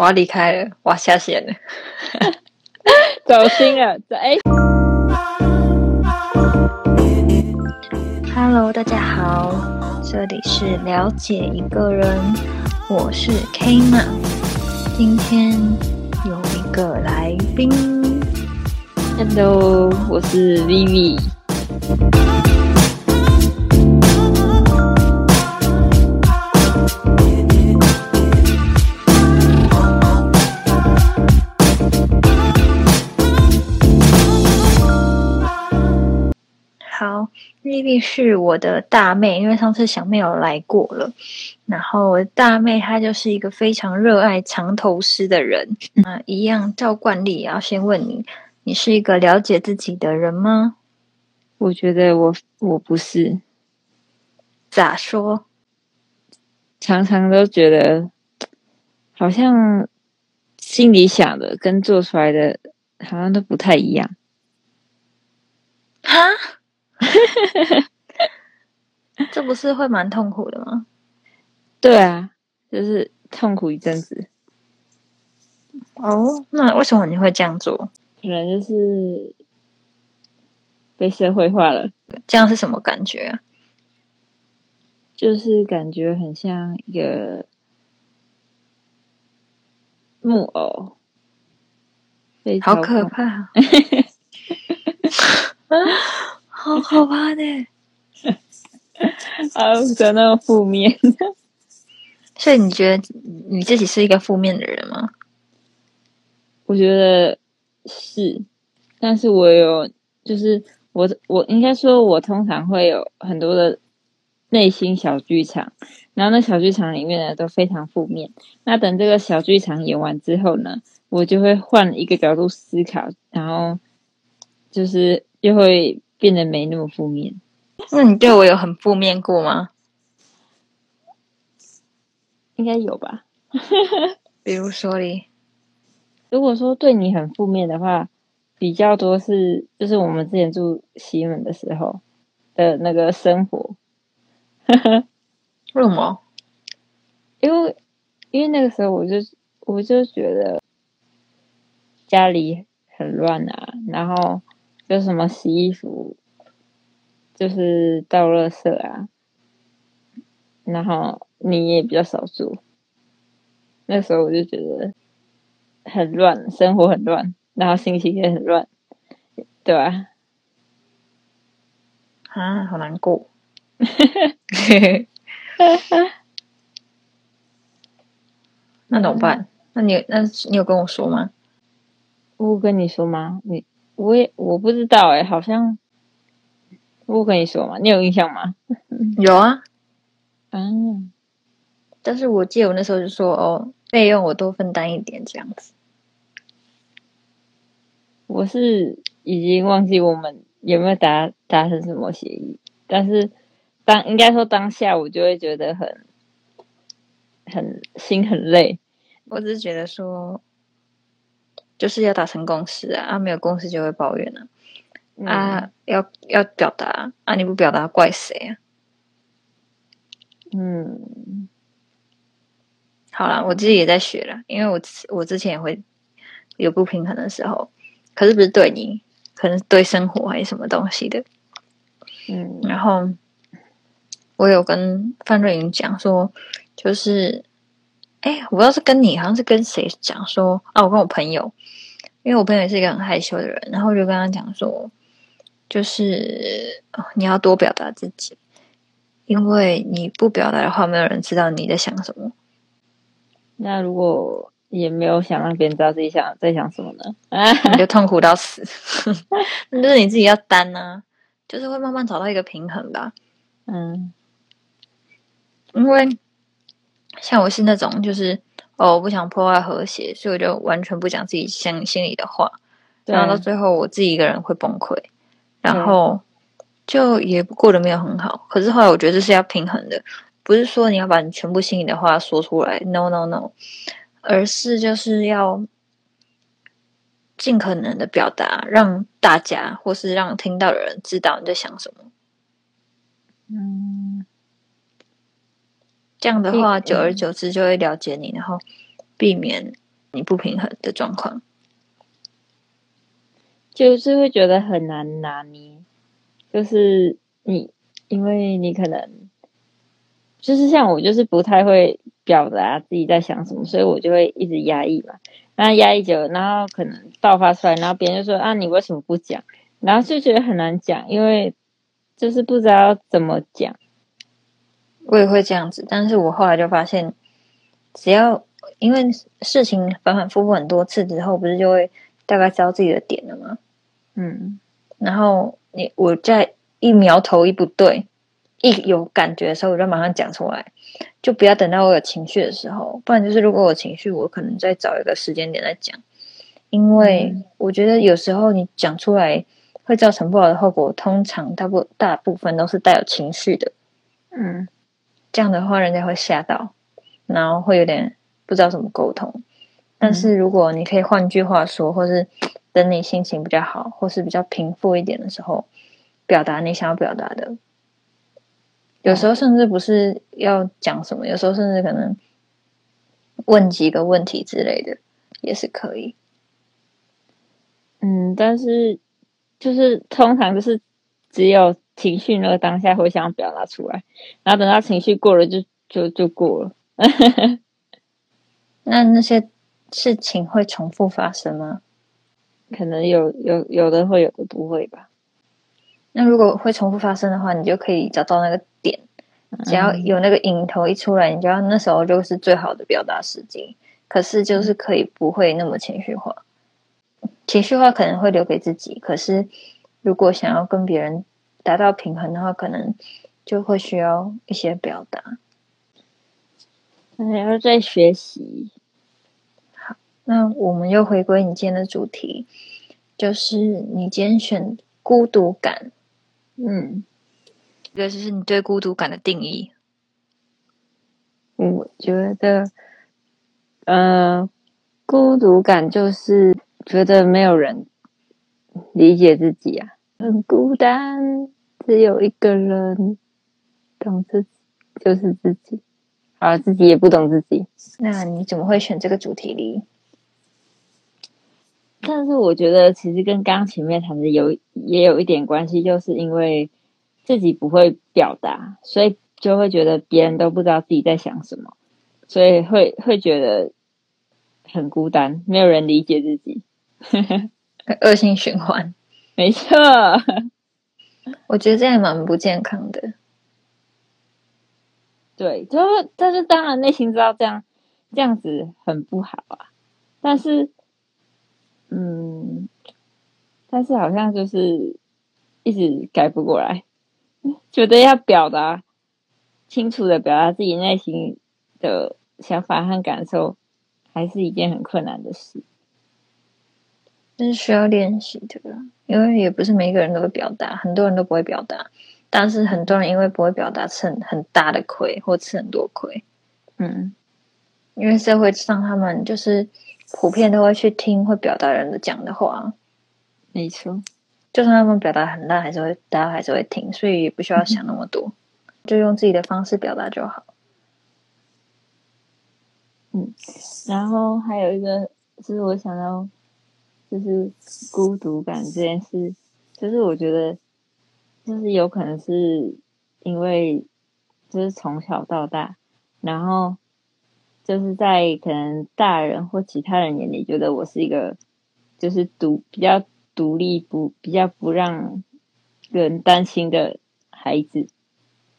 我要离开了，我要下线了，走心了。哎，Hello，大家好，这里是了解一个人，我是 K 嘛，今天有一个来宾，Hello，我是 Vivi。丽丽是我的大妹，因为上次小妹有来过了。然后我大妹她就是一个非常热爱长头诗的人。那一样照惯例，要先问你：你是一个了解自己的人吗？我觉得我我不是。咋说？常常都觉得好像心里想的跟做出来的好像都不太一样。哈？这不是会蛮痛苦的吗？对啊，就是痛苦一阵子。哦，那为什么你会这样做？可能就是被社会化了。这样是什么感觉啊？就是感觉很像一个木偶，好可怕。好可怕的，啊，的那么负面。所以你觉得你自己是一个负面的人吗？我觉得是，但是我有，就是我我应该说，我通常会有很多的内心小剧场，然后那小剧场里面呢都非常负面。那等这个小剧场演完之后呢，我就会换一个角度思考，然后就是又会。变得没那么负面。那你对我有很负面过吗？应该有吧。比如说哩，如果说对你很负面的话，比较多是就是我们之前住西门的时候的那个生活。为什么？因为因为那个时候我就我就觉得家里很乱啊，然后。就什么洗衣服，就是倒垃圾啊，然后你也比较少做。那时候我就觉得很乱，生活很乱，然后心情也很乱，对吧？啊，好难过。那怎么办？那你那你有跟我说吗？我跟你说吗？你？我也我不知道哎，好像我跟你说嘛，你有印象吗？有啊，嗯，但是我记得我那时候就说哦，费用我多分担一点这样子。我是已经忘记我们有没有达达成什么协议，但是当应该说当下我就会觉得很很心很累，我只是觉得说。就是要达成共识啊！啊，没有共识就会抱怨啊。啊，要要表达啊！你不表达怪谁啊？嗯，好了，我自己也在学了，因为我我之前也会有不平衡的时候，可是不是对你，可能是对生活还是什么东西的。嗯，然后我有跟范瑞云讲说，就是。哎，我要是跟你，好像是跟谁讲说啊？我跟我朋友，因为我朋友也是一个很害羞的人，然后我就跟他讲说，就是你要多表达自己，因为你不表达的话，没有人知道你在想什么。那如果也没有想让别人知道自己想在想什么呢？你就 痛苦到死，那就是你自己要担呢，就是会慢慢找到一个平衡吧。嗯，因为。像我是那种，就是哦，我不想破坏和谐，所以我就完全不讲自己心心里的话，然后到最后我自己一个人会崩溃，然后就也过得没有很好。可是后来我觉得这是要平衡的，不是说你要把你全部心里的话说出来，no no no，而是就是要尽可能的表达，让大家或是让听到的人知道你在想什么。嗯。这样的话，久而久之就会了解你，然后避免你不平衡的状况？就是会觉得很难拿捏，就是你，因为你可能就是像我，就是不太会表达自己在想什么，所以我就会一直压抑嘛。那压抑久了，然后可能爆发出来，然后别人就说：“啊，你为什么不讲？”然后就觉得很难讲，因为就是不知道怎么讲。我也会这样子，但是我后来就发现，只要因为事情反反复复很多次之后，不是就会大概知道自己的点了吗？嗯，然后你我在一苗头一不对，一有感觉的时候，我就马上讲出来，就不要等到我有情绪的时候，不然就是如果我情绪，我可能再找一个时间点再讲，因为我觉得有时候你讲出来会造成不好的后果，通常大部大部分都是带有情绪的，嗯。这样的话，人家会吓到，然后会有点不知道怎么沟通。但是如果你可以换句话说，或是等你心情比较好，或是比较平复一点的时候，表达你想要表达的。有时候甚至不是要讲什么，有时候甚至可能问几个问题之类的也是可以。嗯，但是就是通常就是只有。情绪那个当下会想表达出来，然后等到情绪过了，就就就过了。那那些事情会重复发生吗？可能有有有的会，有的不会吧。那如果会重复发生的话，你就可以找到那个点，只要有那个引头一出来，你就要那时候就是最好的表达时机。可是就是可以不会那么情绪化，情绪化可能会留给自己。可是如果想要跟别人。达到平衡的话，可能就会需要一些表达，还要再学习。好，那我们又回归你今天的主题，就是你今天选孤独感。嗯，这个就是你对孤独感的定义。我觉得，呃，孤独感就是觉得没有人理解自己啊。很孤单，只有一个人懂自己，就是自己。而，自己也不懂自己。那你怎么会选这个主题里？但是我觉得，其实跟刚前面谈的有也有一点关系，就是因为自己不会表达，所以就会觉得别人都不知道自己在想什么，所以会会觉得很孤单，没有人理解自己，恶性循环。没错，我觉得这样蛮不健康的。对，就是但是当然内心知道这样这样子很不好啊。但是，嗯，但是好像就是一直改不过来，觉得要表达清楚的表达自己内心的想法和感受，还是一件很困难的事。是需要练习的，因为也不是每个人都会表达，很多人都不会表达，但是很多人因为不会表达，吃很很大的亏或吃很多亏。嗯，因为社会上他们就是普遍都会去听会表达人的讲的话，没错，就算他们表达很烂，还是会大家还是会听，所以也不需要想那么多，就用自己的方式表达就好。嗯，然后还有一个就是我想到。就是孤独感这件事，就是我觉得，就是有可能是因为，就是从小到大，然后就是在可能大人或其他人眼里，觉得我是一个就是独比较独立不比较不让人担心的孩子。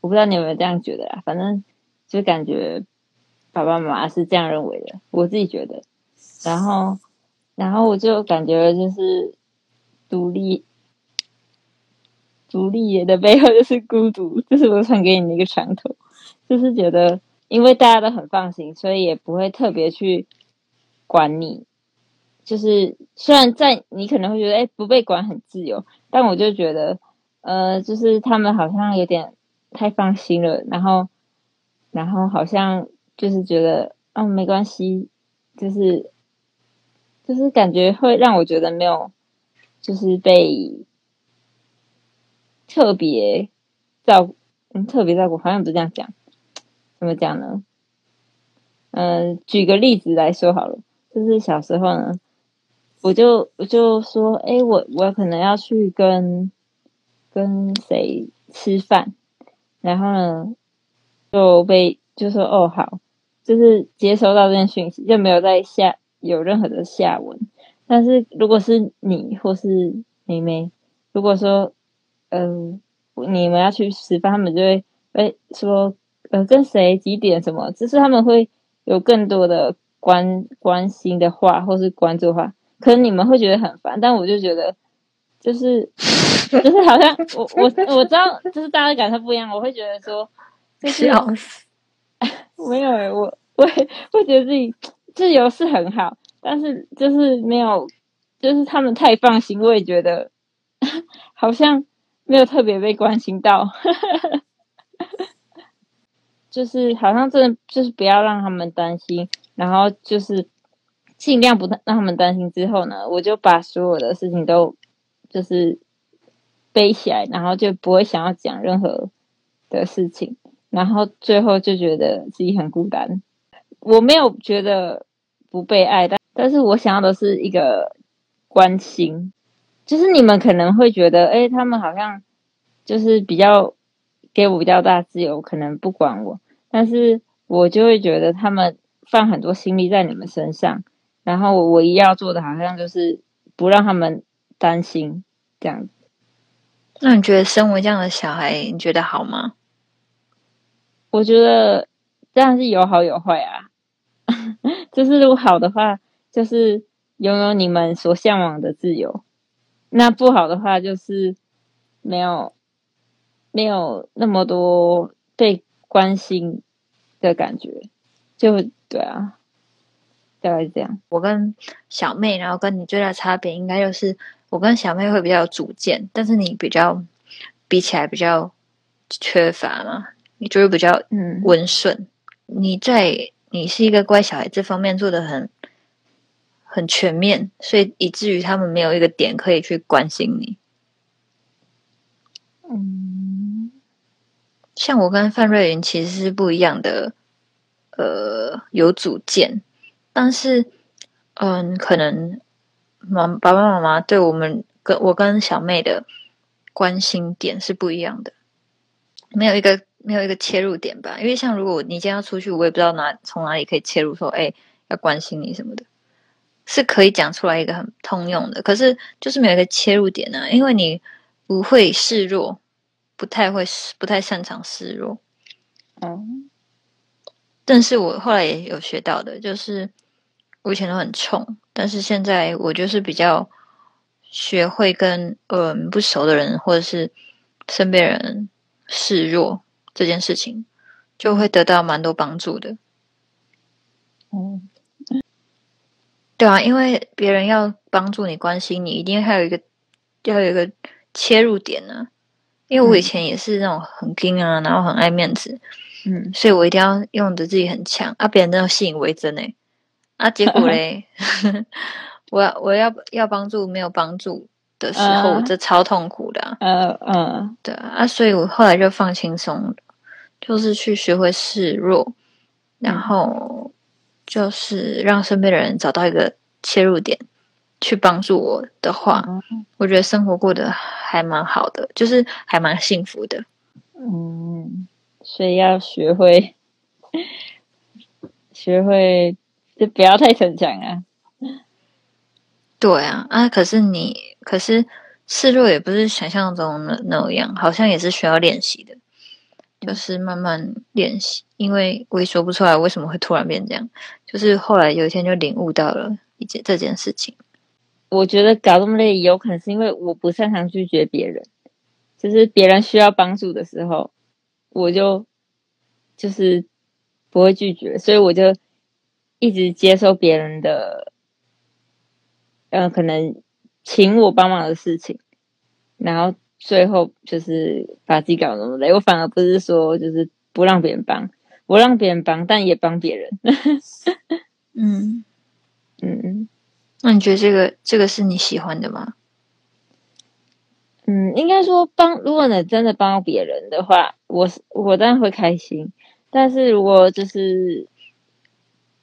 我不知道你有没有这样觉得啊？反正就感觉爸爸妈妈是这样认为的，我自己觉得，然后。然后我就感觉就是独立，独立的背后就是孤独，就是我传给你的一个传统，就是觉得因为大家都很放心，所以也不会特别去管你。就是虽然在你可能会觉得哎不被管很自由，但我就觉得呃就是他们好像有点太放心了，然后然后好像就是觉得嗯没关系，就是。就是感觉会让我觉得没有，就是被特别照顾嗯特别照顾，好像不是这样讲，怎么讲呢？嗯，举个例子来说好了，就是小时候呢，我就我就说，哎，我我可能要去跟跟谁吃饭，然后呢就被就说哦好，就是接收到这件讯息，就没有在下有任何的下文。但是如果是你或是妹妹，如果说嗯你们要去吃饭，他们就会哎说呃跟谁几点什么，只是他们会有更多的。关关心的话，或是关注的话，可能你们会觉得很烦，但我就觉得，就是就是好像我我我知道，就是大家感受不一样，我会觉得说，笑死，没有诶，我我会觉得自己自由是很好，但是就是没有，就是他们太放心，我也觉得 好像没有特别被关心到，就是好像真的就是不要让他们担心。然后就是尽量不让他们担心。之后呢，我就把所有的事情都就是背起来，然后就不会想要讲任何的事情。然后最后就觉得自己很孤单。我没有觉得不被爱，但但是我想要的是一个关心。就是你们可能会觉得，哎，他们好像就是比较给我比较大自由，可能不管我。但是我就会觉得他们。放很多心力在你们身上，然后我唯一要做的，好像就是不让他们担心这样。那你觉得身为这样的小孩，你觉得好吗？我觉得这样是有好有坏啊。就是如果好的话，就是拥有你们所向往的自由；那不好的话，就是没有没有那么多被关心的感觉，就。对啊，大概是这样。我跟小妹，然后跟你最大的差别，应该就是我跟小妹会比较有主见，但是你比较比起来比较缺乏嘛，你就是比较嗯温顺。你在你是一个乖小孩，这方面做的很很全面，所以以至于他们没有一个点可以去关心你。嗯，像我跟范瑞云其实是不一样的。呃，有主见，但是，嗯，可能妈爸爸妈妈对我们跟我跟小妹的关心点是不一样的，没有一个没有一个切入点吧？因为像如果你今天要出去，我也不知道哪从哪里可以切入，说哎要关心你什么的，是可以讲出来一个很通用的，可是就是没有一个切入点呢，因为你不会示弱，不太会不太擅长示弱，嗯。但是我后来也有学到的，就是我以前都很冲，但是现在我就是比较学会跟嗯不熟的人或者是身边人示弱这件事情，就会得到蛮多帮助的。嗯，对啊，因为别人要帮助你、关心你，一定还有一个要有一个切入点呢。因为我以前也是那种很硬啊，然后很爱面子。嗯，所以我一定要用的自己很强啊，别人都要信以为真诶，啊，结果 嘞，我要我要要帮助没有帮助的时候，这超痛苦的。嗯嗯，对啊，所以我后来就放轻松，就是去学会示弱，然后就是让身边的人找到一个切入点去帮助我的话，我觉得生活过得还蛮好的，就是还蛮幸福的。嗯。所以要学会，学会就不要太逞强啊。对啊，啊，可是你，可是示弱也不是想象中的那样，好像也是需要练习的，就是慢慢练习。因为我也说不出来为什么会突然变这样，就是后来有一天就领悟到了一件这件事情。我觉得搞这么累，有可能是因为我不擅长拒绝别人，就是别人需要帮助的时候。我就就是不会拒绝，所以我就一直接受别人的，嗯，可能请我帮忙的事情，然后最后就是把自己搞那么累。我反而不是说就是不让别人帮，我让别人帮，但也帮别人。嗯嗯，那你觉得这个这个是你喜欢的吗？嗯，应该说帮，如果你真的帮别人的话，我我当然会开心。但是如果就是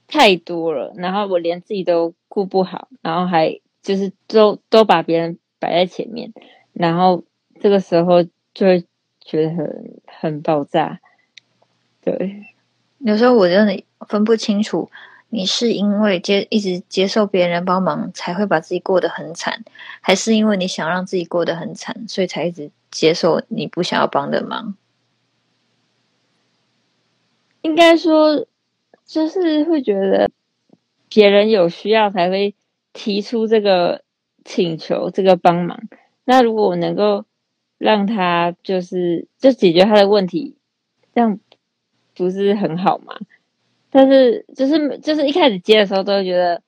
太多了，然后我连自己都顾不好，然后还就是都都把别人摆在前面，然后这个时候就会觉得很很爆炸。对，有时候我真的分不清楚，你是因为接一直接受别人帮忙才会把自己过得很惨，还是因为你想让自己过得很惨，所以才一直接受你不想要帮的忙？应该说，就是会觉得别人有需要才会提出这个请求，这个帮忙。那如果我能够让他就是就解决他的问题，这样不是很好吗？但是就是就是一开始接的时候，都会觉得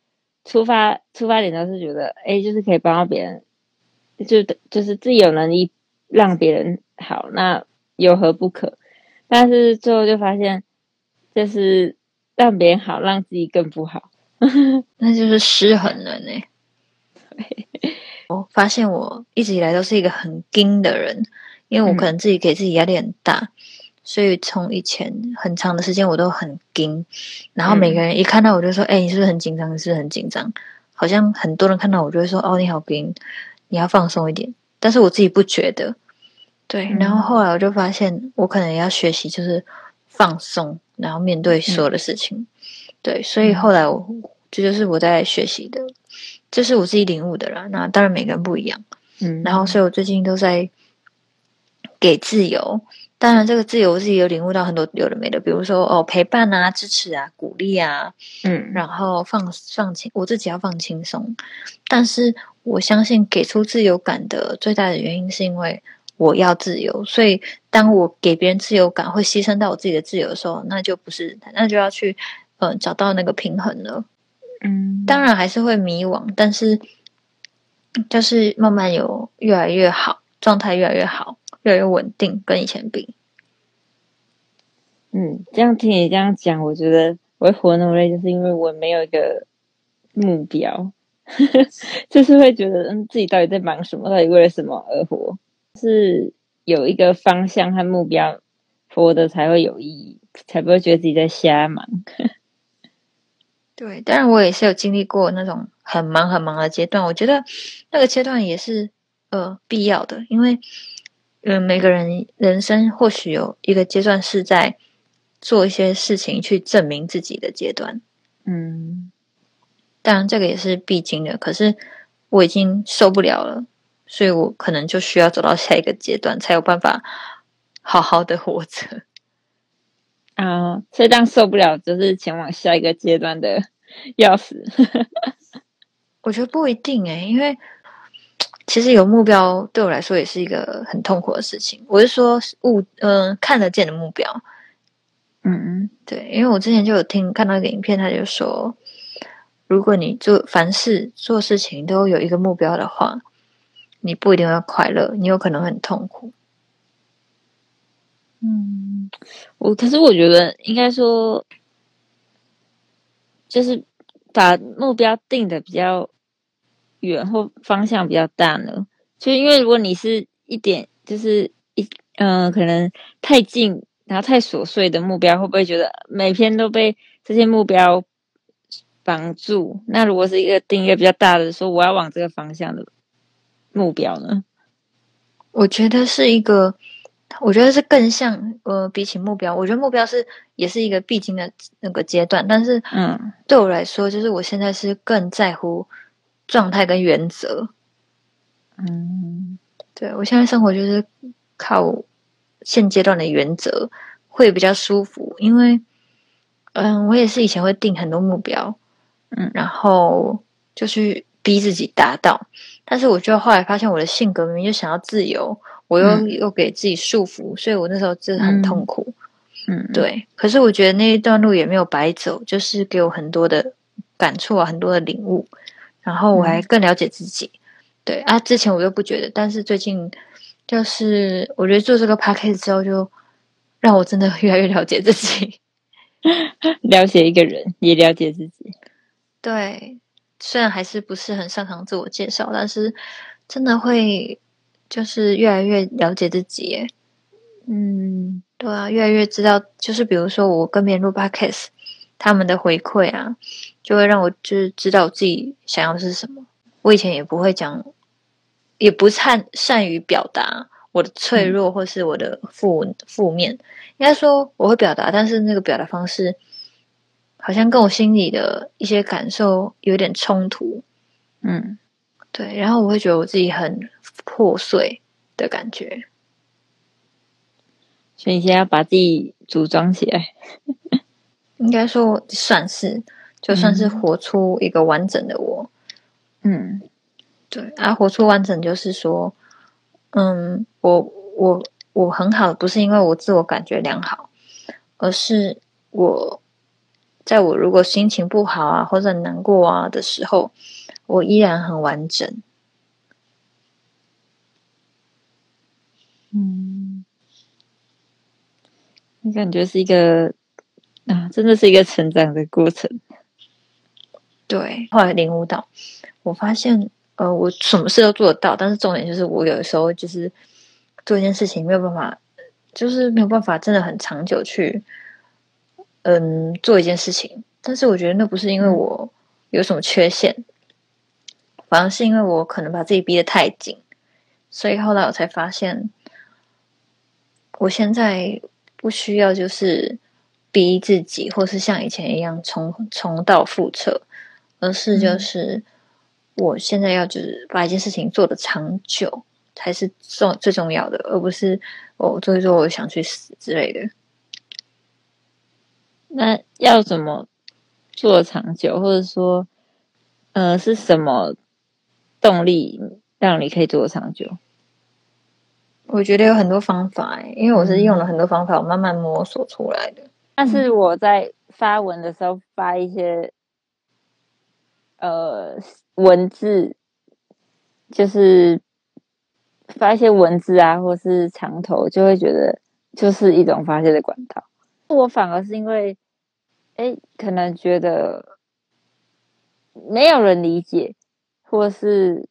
出发出发点都是觉得，哎，就是可以帮到别人，就就是自己有能力让别人好，那有何不可？但是最后就发现。就是让别人好，让自己更不好，那就是失衡了呢。我发现我一直以来都是一个很硬的人，因为我可能自己给自己压力很大，所以从以前很长的时间我都很硬。然后每个人一看到我就说：“哎，你是不是很紧张？你是不是很紧张？”好像很多人看到我就会说：“哦，你好硬，你要放松一点。”但是我自己不觉得。对，然后后来我就发现，我可能也要学习，就是放松。然后面对所有的事情，对，所以后来我这就是我在学习的，这是我自己领悟的啦。那当然每个人不一样，嗯，然后所以我最近都在给自由。当然这个自由我自己有领悟到很多有的没的，比如说哦陪伴啊、支持啊、鼓励啊，嗯，然后放放轻，我自己要放轻松。但是我相信给出自由感的最大的原因是因为。我要自由，所以当我给别人自由感，会牺牲到我自己的自由的时候，那就不是，那就要去，嗯，找到那个平衡了。嗯，当然还是会迷惘，但是就是慢慢有越来越好，状态越来越好，越来越稳定，跟以前比。嗯，这样听你这样讲，我觉得我会活那么累，就是因为我没有一个目标，就是会觉得，嗯，自己到底在忙什么？到底为了什么而活？是有一个方向和目标，活的才会有意义，才不会觉得自己在瞎忙。对，当然我也是有经历过那种很忙很忙的阶段，我觉得那个阶段也是呃必要的，因为嗯每个人人生或许有一个阶段是在做一些事情去证明自己的阶段。嗯，当然这个也是必经的，可是我已经受不了了。所以我可能就需要走到下一个阶段，才有办法好好的活着啊！所以这样受不了，就是前往下一个阶段的钥匙。我觉得不一定诶，因为其实有目标对我来说也是一个很痛苦的事情。我是说物嗯看得见的目标，嗯嗯，对，因为我之前就有听看到一个影片，他就说，如果你做凡事做事情都有一个目标的话。你不一定要快乐，你有可能很痛苦。嗯，我可是我觉得应该说，就是把目标定的比较远或方向比较大呢。就因为如果你是一点就是一嗯，可能太近然后太琐碎的目标，会不会觉得每天都被这些目标绑住？那如果是一个定一个比较大的，说我要往这个方向的。目标呢？我觉得是一个，我觉得是更像呃，比起目标，我觉得目标是也是一个必经的那个阶段。但是，嗯，对我来说，就是我现在是更在乎状态跟原则。嗯，对我现在生活就是靠现阶段的原则会比较舒服，因为，嗯，我也是以前会定很多目标，嗯，然后就去。逼自己达到，但是我就后来发现我的性格明明就想要自由，我又又给自己束缚，所以我那时候真的很痛苦。嗯，对。可是我觉得那一段路也没有白走，就是给我很多的感触啊，很多的领悟，然后我还更了解自己。对啊，之前我又不觉得，但是最近就是我觉得做这个 p a c k a g e 之后，就让我真的越来越了解自己，了解一个人，也了解自己。对。虽然还是不是很擅长自我介绍，但是真的会就是越来越了解自己。嗯，对啊，越来越知道，就是比如说我跟别人录 podcast，他们的回馈啊，就会让我就是知道我自己想要的是什么。我以前也不会讲，也不善善于表达我的脆弱或是我的负负面。应该说我会表达，但是那个表达方式好像跟我心里的一些感受有点冲突。嗯，对，然后我会觉得我自己很破碎的感觉。所以你现在要把自己组装起来，应该说算是，就算是活出一个完整的我。嗯，对，啊，活出完整就是说，嗯，我我我很好，不是因为我自我感觉良好，而是我在我如果心情不好啊，或者很难过啊的时候，我依然很完整。嗯，你感觉是一个啊，真的是一个成长的过程。对，后来领悟到。我发现，呃，我什么事都做得到，但是重点就是，我有的时候就是做一件事情没有办法，就是没有办法真的很长久去，嗯，做一件事情。但是我觉得那不是因为我有什么缺陷，反而是因为我可能把自己逼得太紧。所以后来我才发现，我现在不需要就是逼自己，或是像以前一样重重蹈覆辙，而是就是。我现在要就是把一件事情做得长久才是重最重要的，而不是我做一做我想去死之类的。那要怎么做长久，或者说，呃，是什么动力让你可以做长久？我觉得有很多方法，因为我是用了很多方法，我慢慢摸索出来的。但是我在发文的时候发一些，呃。文字就是发一些文字啊，或是长头，就会觉得就是一种发泄的管道。我反而是因为，哎，可能觉得没有人理解，或是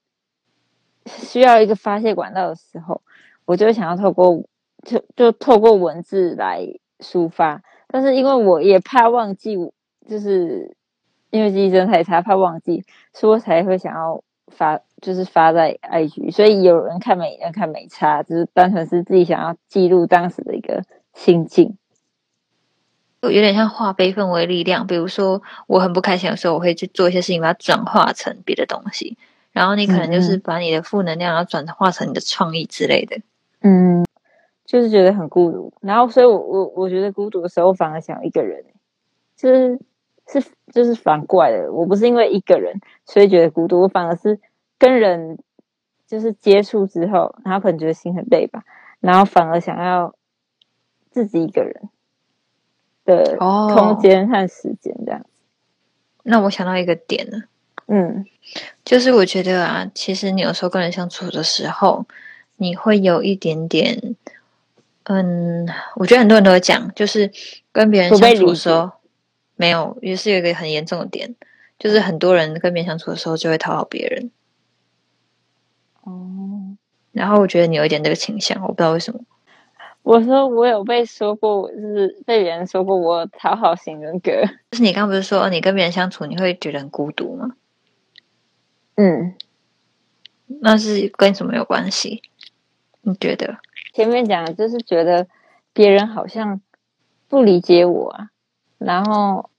需要一个发泄管道的时候，我就想要透过就就透过文字来抒发。但是因为我也怕忘记，就是。因为记忆真的太差，怕忘记，所以我才会想要发，就是发在 IG。所以有人看美人看美差，就是单纯是自己想要记录当时的一个心境。有点像化悲愤为力量，比如说我很不开心的时候，我会去做一些事情，把它转化成别的东西。然后你可能就是把你的负能量，然后转化成你的创意之类的。嗯，就是觉得很孤独。然后，所以我我我觉得孤独的时候，反而想一个人，就是。是，就是反过来的。我不是因为一个人，所以觉得孤独，我反而是跟人就是接触之后，然后可能觉得心很累吧，然后反而想要自己一个人的空间和时间这样子。那我想到一个点了，嗯，就是我觉得啊，其实你有时候跟人相处的时候，你会有一点点，嗯，我觉得很多人都会讲，就是跟别人相处的时候。没有，也是有一个很严重的点，就是很多人跟别人相处的时候就会讨好别人。哦，然后我觉得你有一点这个倾向，我不知道为什么。我说我有被说过，就是被别人说过我讨好型人格。就是你刚不是说你跟别人相处你会觉得很孤独吗？嗯，那是跟什么有关系？你觉得？前面讲就是觉得别人好像不理解我啊。然后，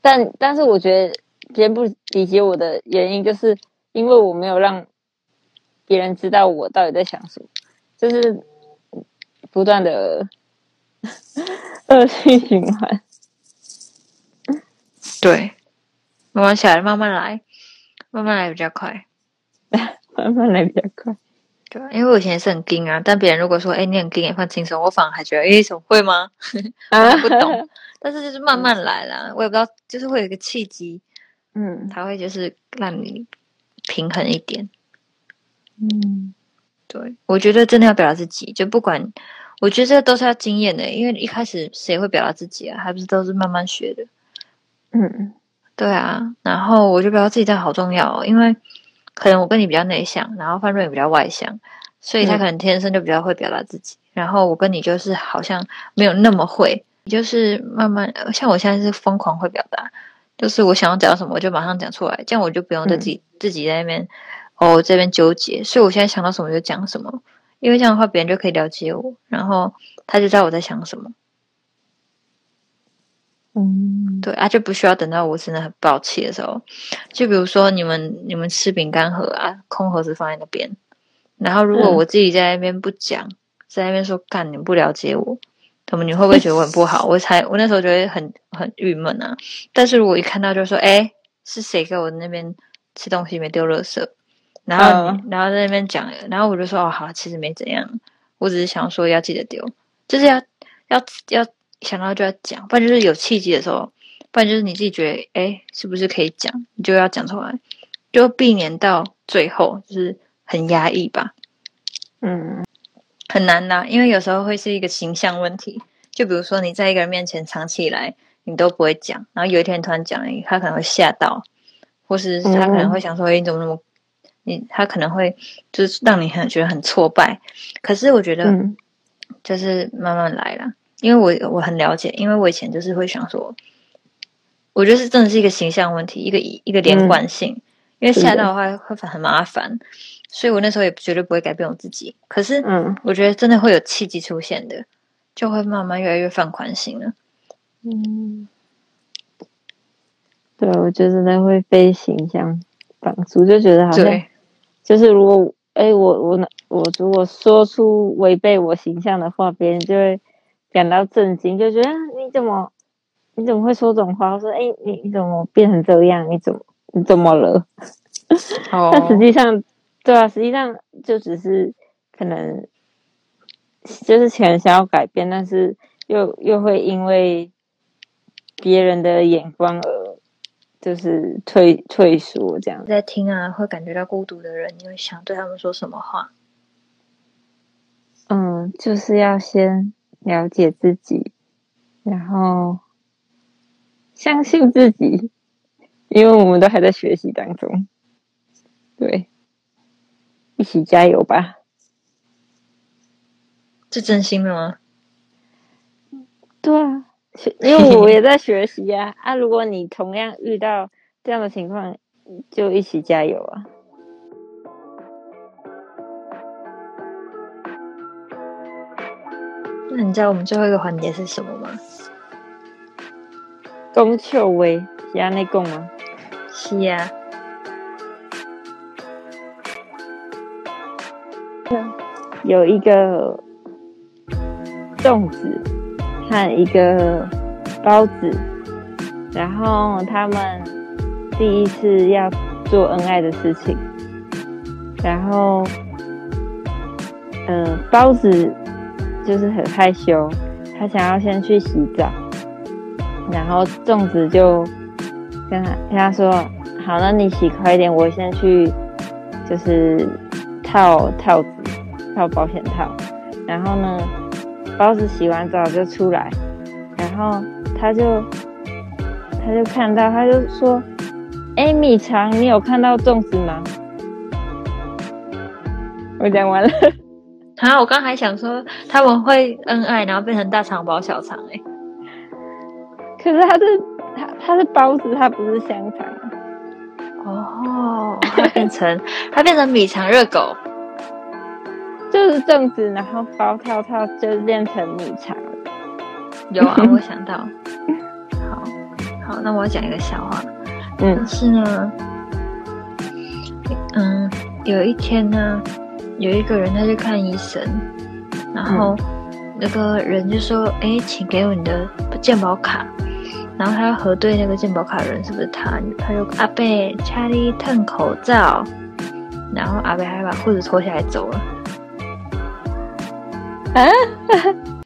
但但是我觉得别人不理解我的原因，就是因为我没有让别人知道我到底在想什么，就是不断的 恶性循环。对，慢慢来，慢慢来，慢慢来比较快，慢慢来比较快。对，因为我以前是很惊啊，但别人如果说“哎，你很惊也放轻松”，我反而还觉得“哎，怎么会吗？” 我，不懂。但是就是慢慢来啦，我也不知道，就是会有一个契机，嗯，它会就是让你平衡一点。嗯，对，我觉得真的要表达自己，就不管，我觉得这都是要经验的，因为一开始谁会表达自己啊？还不是都是慢慢学的。嗯，对啊。然后我就表达自己，这好重要哦，因为。可能我跟你比较内向，然后范瑞比较外向，所以他可能天生就比较会表达自己。然后我跟你就是好像没有那么会，就是慢慢，像我现在是疯狂会表达，就是我想要讲什么，我就马上讲出来，这样我就不用自己、自己在那边哦这边纠结。所以我现在想到什么就讲什么，因为这样的话别人就可以了解我，然后他就知道我在想什么。嗯，对啊，就不需要等到我真的很暴气的时候。就比如说你们你们吃饼干盒啊，空盒子放在那边，然后如果嗯我自己在那边不讲，在那边说干你不了解我，他们你会不会觉得我很不好？我才我那时候觉得很很郁闷啊。但是如果一看到就说，哎，是谁给我那边吃东西没丢垃圾？然后你、然后在那边讲，然后我就说哦好，其实没怎样，我只是想说要记得丢，就是要要要想到就要讲，不然就是有契机的时候，不然就是你自己觉得哎是不是可以讲，你就要讲出来，就避免到最后就是很压抑吧。嗯很难的，因为有时候会是一个形象问题。就比如说你在一个人面前藏起来你都不会讲，然后有一天突然讲了，他可能会吓到，或是他可能会想说：“哎、你怎么那么……你他可能会就是让你很觉得很挫败。”可是我觉得嗯。就是慢慢来啦，因为我我很了解，因为我以前就是会想说，我觉得是真的是一个形象问题，一个一个连贯性，因为吓到的话会很麻烦，所以我那时候也绝对不会改变我自己。可是嗯。我觉得真的会有契机出现的，就会慢慢越来越放宽心了。嗯，对，我就真的会被形象绑住，就觉得好像对，就是如果哎，我我我如果说出违背我形象的话，别人就会感到震惊，就觉得啊你怎么你怎么会说这种话？我说哎，你你怎么变成这样？你怎么你怎么了？哦 但实际上，对啊，实际上就只是可能就是想想要改变，但是又又会因为别人的眼光而就是退退缩这样。在听啊，会感觉到孤独的人，你会想对他们说什么话？嗯，就是要先了解自己，然后相信自己，因为我们都还在学习当中。对，一起加油吧！是真心的吗？对啊，学因为我也 在学习啊啊！如果你同样遇到这样的情况，就一起加油啊！那你知道我们最后一个环节是什么吗？龚秋薇是安内讲吗？是呀、有一个粽子和一个包子，然后他们第一次要做恩爱的事情，然后，呃，包子就是很害羞，他想要先去洗澡，然后粽子就跟他跟他说：“好，那你洗快一点，我先去就是套套子。”套保险套，然后呢，包子洗完澡就出来，然后他就他就看到，他就说：“哎，米肠，你有看到粽子吗？”我讲完了，啊，我刚还想说他们会恩爱，然后变成大肠包小肠、欸，可是他是他他是包子，他不是香肠啊。哦，它变成它变成米肠热狗，就是粽子，然后包套套就变成米肠了。有啊，我想到，好好，那我讲一个笑话，嗯但是呢，嗯，有一天呢，有一个人他去看医生，然后那个人就说：“哎、请给我你的健保卡。”然后他要核对那个健保卡的人是不是他，他就阿贝查理吞口罩，然后阿贝还把裤子脱下来走了。嗯哈哈